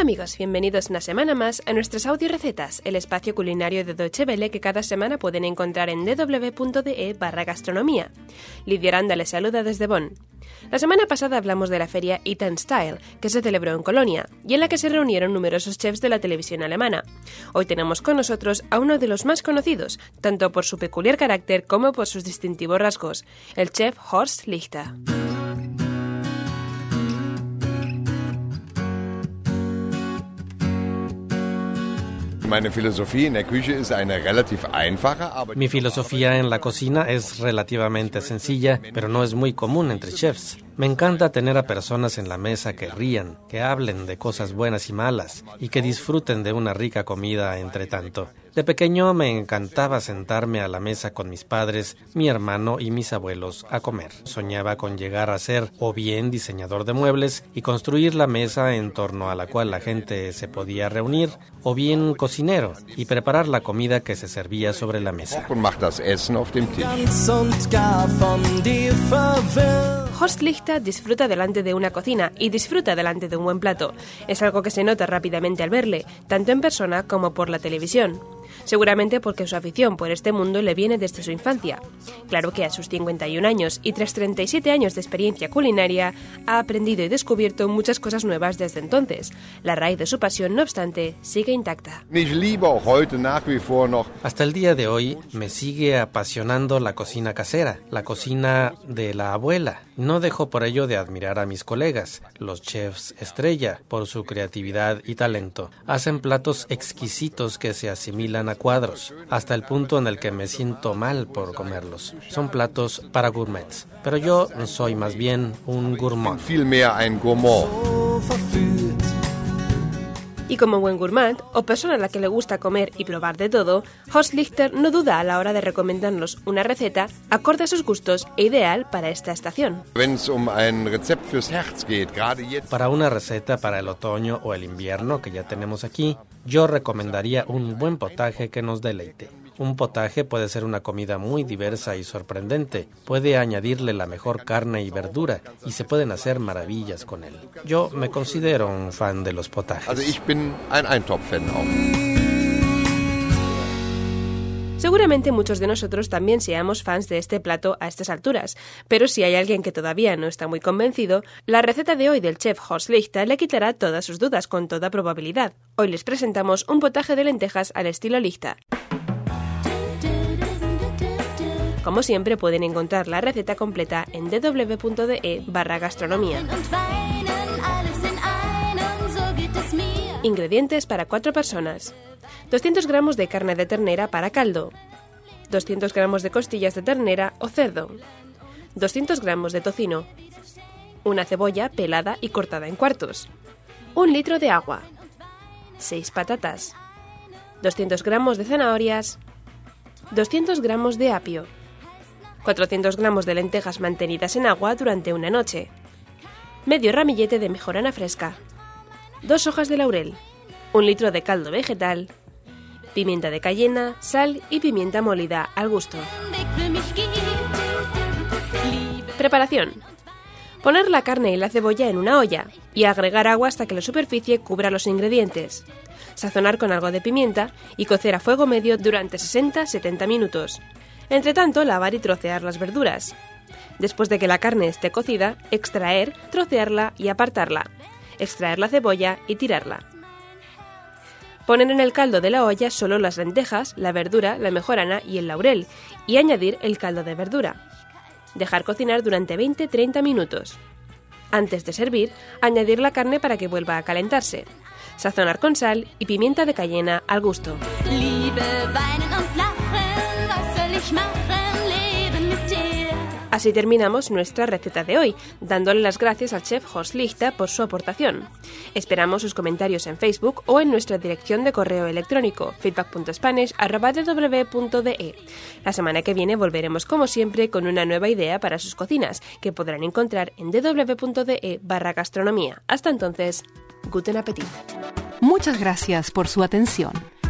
Hola amigos, bienvenidos una semana más a nuestras audio recetas, el espacio culinario de Deutsche Welle que cada semana pueden encontrar en www.de barra gastronomía. Lidia Aranda les saluda desde Bonn. La semana pasada hablamos de la feria Eat Style, que se celebró en Colonia, y en la que se reunieron numerosos chefs de la televisión alemana. Hoy tenemos con nosotros a uno de los más conocidos, tanto por su peculiar carácter como por sus distintivos rasgos, el chef Horst Lichter. Mi filosofía en la cocina es relativamente sencilla, pero no es muy común entre chefs. Me encanta tener a personas en la mesa que rían, que hablen de cosas buenas y malas y que disfruten de una rica comida entre tanto. De pequeño me encantaba sentarme a la mesa con mis padres, mi hermano y mis abuelos a comer. Soñaba con llegar a ser o bien diseñador de muebles y construir la mesa en torno a la cual la gente se podía reunir, o bien cocinero y preparar la comida que se servía sobre la mesa. Horst Lichter disfruta delante de una cocina y disfruta delante de un buen plato. Es algo que se nota rápidamente al verle, tanto en persona como por la televisión seguramente porque su afición por este mundo le viene desde su infancia. Claro que a sus 51 años y tras 37 años de experiencia culinaria, ha aprendido y descubierto muchas cosas nuevas desde entonces. La raíz de su pasión, no obstante, sigue intacta. Hasta el día de hoy me sigue apasionando la cocina casera, la cocina de la abuela. No dejo por ello de admirar a mis colegas, los chefs estrella, por su creatividad y talento. Hacen platos exquisitos que se asimilan a cuadros, hasta el punto en el que me siento mal por comerlos. Son platos para gourmets, pero yo soy más bien un gourmand. Y como buen gourmand o persona a la que le gusta comer y probar de todo, Horst Lichter no duda a la hora de recomendarnos una receta acorde a sus gustos e ideal para esta estación. Para una receta para el otoño o el invierno que ya tenemos aquí, yo recomendaría un buen potaje que nos deleite. Un potaje puede ser una comida muy diversa y sorprendente. Puede añadirle la mejor carne y verdura y se pueden hacer maravillas con él. Yo me considero un fan de los potajes. Seguramente muchos de nosotros también seamos fans de este plato a estas alturas, pero si hay alguien que todavía no está muy convencido, la receta de hoy del chef Horst Lichter le quitará todas sus dudas con toda probabilidad. Hoy les presentamos un potaje de lentejas al estilo Lichter. Como siempre pueden encontrar la receta completa en www.de barra gastronomía. Ingredientes para 4 personas. 200 gramos de carne de ternera para caldo. 200 gramos de costillas de ternera o cerdo. 200 gramos de tocino. Una cebolla pelada y cortada en cuartos. Un litro de agua. 6 patatas. 200 gramos de zanahorias. 200 gramos de apio. 400 gramos de lentejas mantenidas en agua durante una noche, medio ramillete de mejorana fresca, dos hojas de laurel, un litro de caldo vegetal, pimienta de cayena, sal y pimienta molida al gusto. Preparación. Poner la carne y la cebolla en una olla y agregar agua hasta que la superficie cubra los ingredientes. Sazonar con algo de pimienta y cocer a fuego medio durante 60-70 minutos. Entre tanto, lavar y trocear las verduras. Después de que la carne esté cocida, extraer, trocearla y apartarla. Extraer la cebolla y tirarla. Poner en el caldo de la olla solo las lentejas, la verdura, la mejorana y el laurel, y añadir el caldo de verdura. Dejar cocinar durante 20-30 minutos. Antes de servir, añadir la carne para que vuelva a calentarse. Sazonar con sal y pimienta de cayena al gusto. Así terminamos nuestra receta de hoy, dándole las gracias al chef Horst Lichter por su aportación. Esperamos sus comentarios en Facebook o en nuestra dirección de correo electrónico feedback.spanish.de. La semana que viene volveremos como siempre con una nueva idea para sus cocinas, que podrán encontrar en www.de. Hasta entonces, guten appetit. Muchas gracias por su atención.